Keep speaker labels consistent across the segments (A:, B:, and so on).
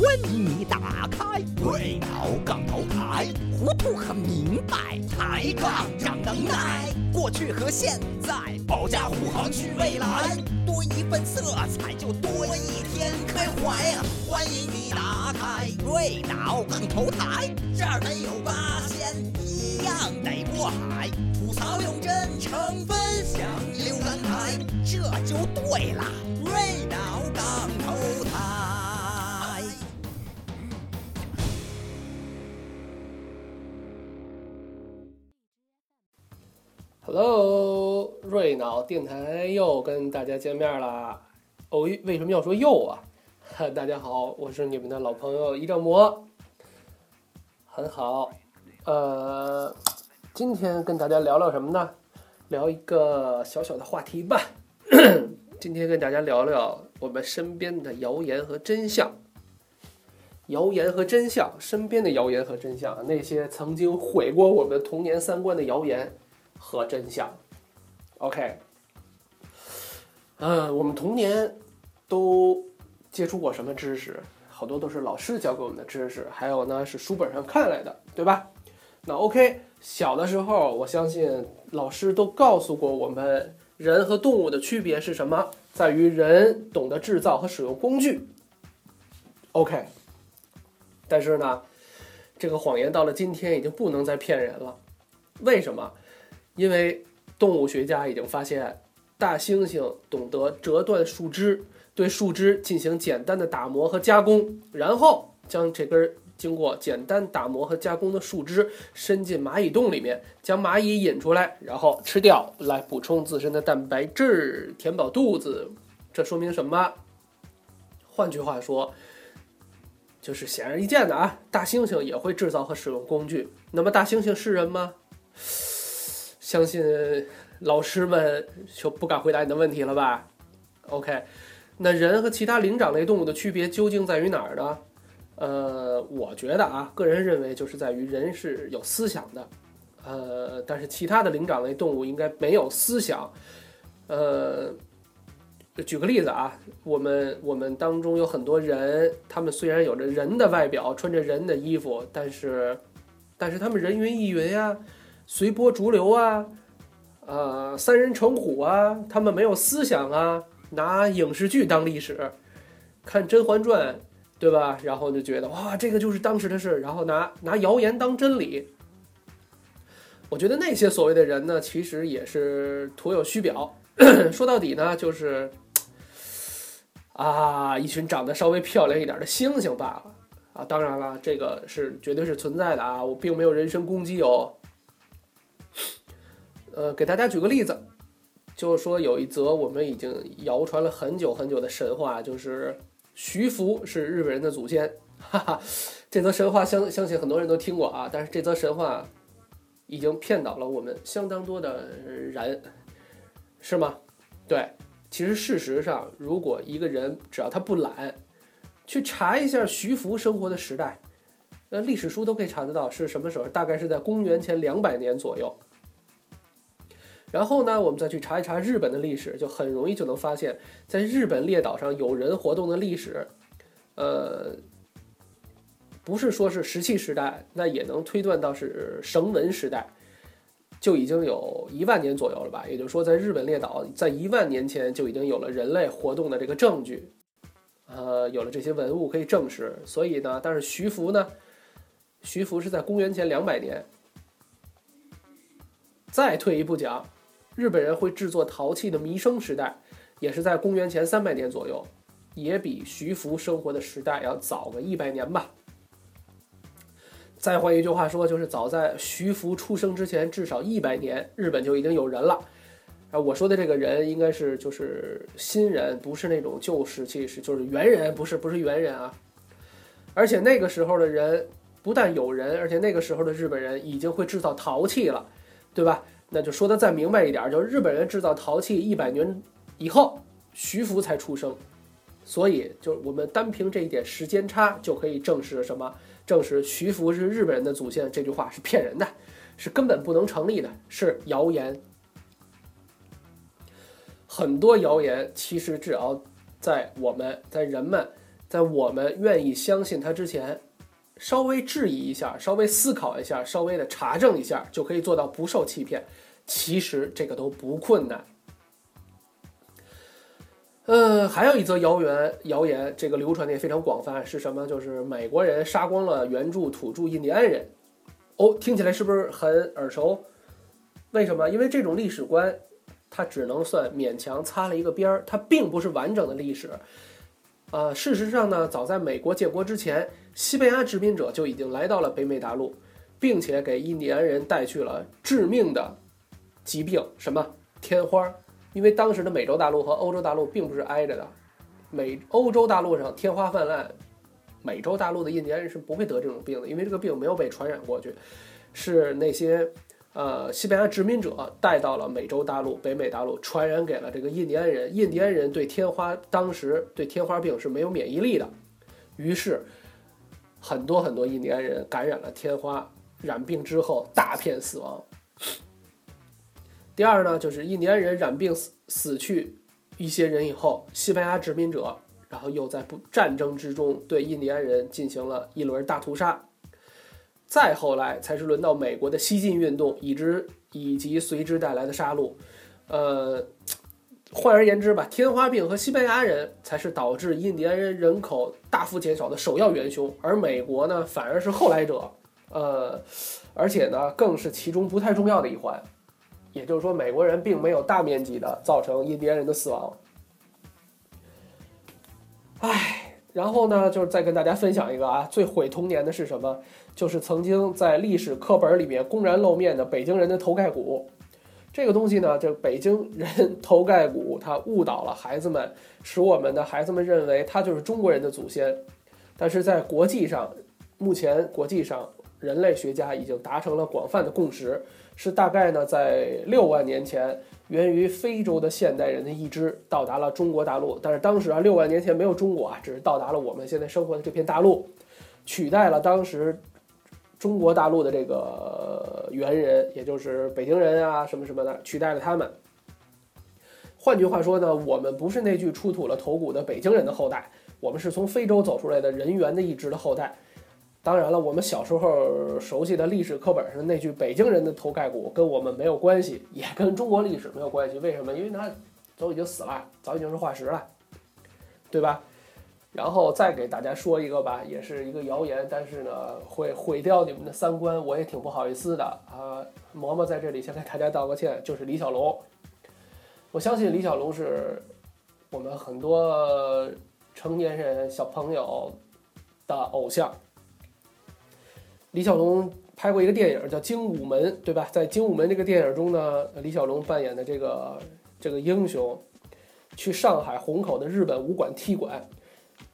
A: 欢迎你打开瑞脑杠头台，糊涂和明白，抬杠长能耐。过去和现在，保驾护航去未来，多一份色彩就多一天开怀呀！欢迎你打开瑞脑杠头台，这儿没有八仙，一样得过海。吐槽用真诚分享浏览台，这就对了。电脑杠
B: Hello，瑞脑电台又跟大家见面啦。哦，为什么要说又啊？哈，大家好，我是你们的老朋友一丈魔。很好，呃，今天跟大家聊聊什么呢？聊一个小小的话题吧。今天跟大家聊聊我们身边的谣言和真相。谣言和真相，身边的谣言和真相，那些曾经毁过我们童年三观的谣言。和真相，OK，嗯、我们童年都接触过什么知识？好多都是老师教给我们的知识，还有呢是书本上看来的，对吧？那 OK，小的时候，我相信老师都告诉过我们，人和动物的区别是什么？在于人懂得制造和使用工具。OK，但是呢，这个谎言到了今天已经不能再骗人了。为什么？因为动物学家已经发现，大猩猩懂得折断树枝，对树枝进行简单的打磨和加工，然后将这根经过简单打磨和加工的树枝伸进蚂蚁洞里面，将蚂蚁引出来，然后吃掉，来补充自身的蛋白质，填饱肚子。这说明什么？换句话说，就是显而易见的啊，大猩猩也会制造和使用工具。那么，大猩猩是人吗？相信老师们就不敢回答你的问题了吧？OK，那人和其他灵长类动物的区别究竟在于哪儿呢？呃，我觉得啊，个人认为就是在于人是有思想的，呃，但是其他的灵长类动物应该没有思想。呃，举个例子啊，我们我们当中有很多人，他们虽然有着人的外表，穿着人的衣服，但是但是他们人云亦云呀、随波逐流啊，呃，三人成虎啊，他们没有思想啊，拿影视剧当历史，看《甄嬛传》，对吧？然后就觉得哇，这个就是当时的事，然后拿拿谣言当真理。我觉得那些所谓的人呢，其实也是徒有虚表。说到底呢，就是啊，一群长得稍微漂亮一点的猩猩罢了啊。当然了，这个是绝对是存在的啊，我并没有人身攻击哦。呃，给大家举个例子，就是说有一则我们已经谣传了很久很久的神话，就是徐福是日本人的祖先，哈哈。这则神话相相信很多人都听过啊，但是这则神话已经骗倒了我们相当多的人，是吗？对，其实事实上，如果一个人只要他不懒，去查一下徐福生活的时代，那历史书都可以查得到是什么时候，大概是在公元前两百年左右。然后呢，我们再去查一查日本的历史，就很容易就能发现，在日本列岛上有人活动的历史，呃，不是说是石器时代，那也能推断到是绳文时代，就已经有一万年左右了吧？也就是说，在日本列岛，在一万年前就已经有了人类活动的这个证据，呃，有了这些文物可以证实。所以呢，但是徐福呢，徐福是在公元前两百年。再退一步讲，日本人会制作陶器的弥生时代，也是在公元前三百年左右，也比徐福生活的时代要早个一百年吧。再换一句话说，就是早在徐福出生之前至少一百年，日本就已经有人了。啊，我说的这个人应该是就是新人，不是那种旧石器时，就是猿人，不是不是猿人啊。而且那个时候的人不但有人，而且那个时候的日本人已经会制造陶器了，对吧？那就说的再明白一点，就是日本人制造陶器一百年以后，徐福才出生，所以就我们单凭这一点时间差就可以证实什么？证实徐福是日本人的祖先这句话是骗人的，是根本不能成立的，是谣言。很多谣言其实只要在我们在人们在我们愿意相信它之前，稍微质疑一下，稍微思考一下，稍微的查证一下，就可以做到不受欺骗。其实这个都不困难。嗯，还有一则谣言，谣言这个流传的也非常广泛，是什么？就是美国人杀光了原住土著印第安人。哦，听起来是不是很耳熟？为什么？因为这种历史观，它只能算勉强擦了一个边儿，它并不是完整的历史。呃，事实上呢，早在美国建国之前，西班牙殖民者就已经来到了北美大陆，并且给印第安人带去了致命的疾病，什么天花？因为当时的美洲大陆和欧洲大陆并不是挨着的，美欧洲大陆上天花泛滥，美洲大陆的印第安人是不会得这种病的，因为这个病没有被传染过去，是那些呃西班牙殖民者带到了美洲大陆、北美大陆，传染给了这个印第安人。印第安人对天花当时对天花病是没有免疫力的，于是很多很多印第安人感染了天花，染病之后大片死亡。第二呢，就是印第安人染病死死去一些人以后，西班牙殖民者然后又在不战争之中对印第安人进行了一轮大屠杀。再后来才是轮到美国的西进运动，以之以及随之带来的杀戮。呃，换而言之吧，天花病和西班牙人才是导致印第安人人口大幅减少的首要元凶，而美国呢，反而是后来者。呃，而且呢，更是其中不太重要的一环。也就是说，美国人并没有大面积的造成印第安人的死亡。唉，然后呢，就是再跟大家分享一个啊，最毁童年的是什么？就是曾经在历史课本里面公然露面的北京人的头盖骨。这个东西呢，这北京人头盖骨，它误导了孩子们，使我们的孩子们认为它就是中国人的祖先。但是在国际上，目前国际上人类学家已经达成了广泛的共识。是大概呢，在六万年前，源于非洲的现代人的一支到达了中国大陆。但是当时啊，六万年前没有中国啊，只是到达了我们现在生活的这片大陆，取代了当时中国大陆的这个猿人，也就是北京人啊什么什么的，取代了他们。换句话说呢，我们不是那具出土了头骨的北京人的后代，我们是从非洲走出来的人猿的一支的后代。当然了，我们小时候熟悉的历史课本上那句北京人的头盖骨跟我们没有关系，也跟中国历史没有关系。为什么？因为他早已经死了，早已经是化石了，对吧？然后再给大家说一个吧，也是一个谣言，但是呢，会毁掉你们的三观，我也挺不好意思的啊。嬷嬷在这里先给大家道个歉，就是李小龙。我相信李小龙是我们很多成年人小朋友的偶像。李小龙拍过一个电影叫《精武门》，对吧？在《精武门》这个电影中呢，李小龙扮演的这个这个英雄，去上海虹口的日本武馆踢馆，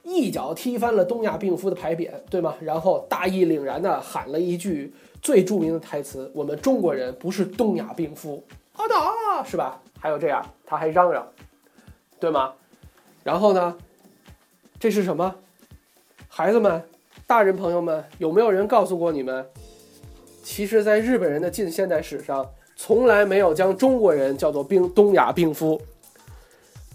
B: 一脚踢翻了东亚病夫的牌匾，对吗？然后大义凛然地喊了一句最著名的台词：“我们中国人不是东亚病夫，阿达，是吧？”还有这样，他还嚷嚷，对吗？然后呢，这是什么？孩子们。大人朋友们，有没有人告诉过你们，其实，在日本人的近现代史上，从来没有将中国人叫做病东亚病夫。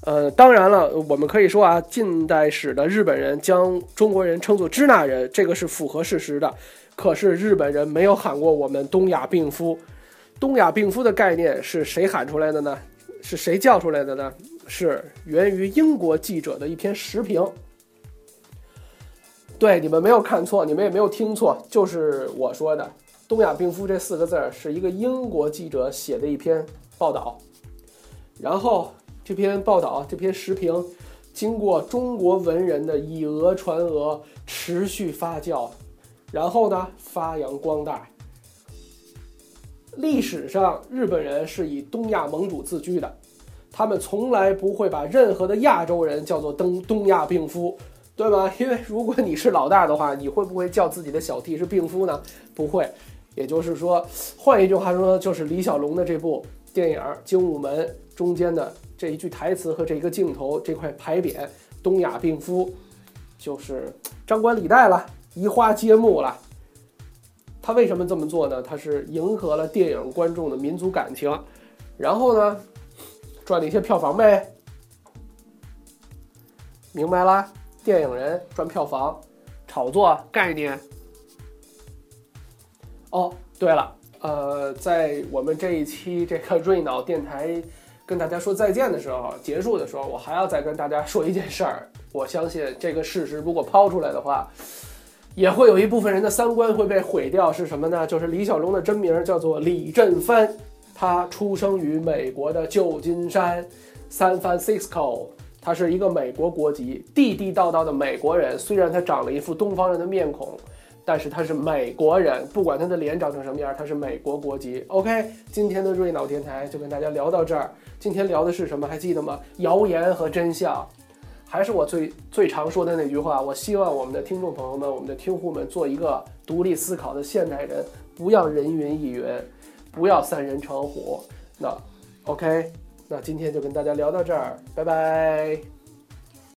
B: 呃，当然了，我们可以说啊，近代史的日本人将中国人称作支那人，这个是符合事实的。可是日本人没有喊过我们东亚病夫。东亚病夫的概念是谁喊出来的呢？是谁叫出来的呢？是源于英国记者的一篇时评。对，你们没有看错，你们也没有听错，就是我说的“东亚病夫”这四个字儿是一个英国记者写的一篇报道。然后这篇报道、这篇时评，经过中国文人的以讹传讹，持续发酵，然后呢发扬光大。历史上，日本人是以东亚盟主自居的，他们从来不会把任何的亚洲人叫做“东东亚病夫”。对吧？因为如果你是老大的话，你会不会叫自己的小弟是病夫呢？不会。也就是说，换一句话说，就是李小龙的这部电影《精武门》中间的这一句台词和这一个镜头，这块牌匾“东亚病夫”，就是张冠李戴了，移花接木了。他为什么这么做呢？他是迎合了电影观众的民族感情，然后呢，赚了一些票房呗。明白啦。电影人赚票房，炒作概念。哦，对了，呃，在我们这一期这个瑞脑电台跟大家说再见的时候，结束的时候，我还要再跟大家说一件事儿。我相信这个事实如果抛出来的话，也会有一部分人的三观会被毁掉。是什么呢？就是李小龙的真名叫做李振藩，他出生于美国的旧金山 （San Francisco），他是一个美国国籍，地地道道的美国人。虽然他长了一副东方人的面孔，但是他是美国人。不管他的脸长成什么样，他是美国国籍。OK，今天的瑞脑电台就跟大家聊到这儿。今天聊的是什么？还记得吗？谣言和真相。还是我最最常说的那句话，我希望我们的听众朋友们、我们的听户们做一个独立思考的现代人，不要人云亦云，不要三人成虎。那 OK，那今天就跟大家聊到这儿，拜拜。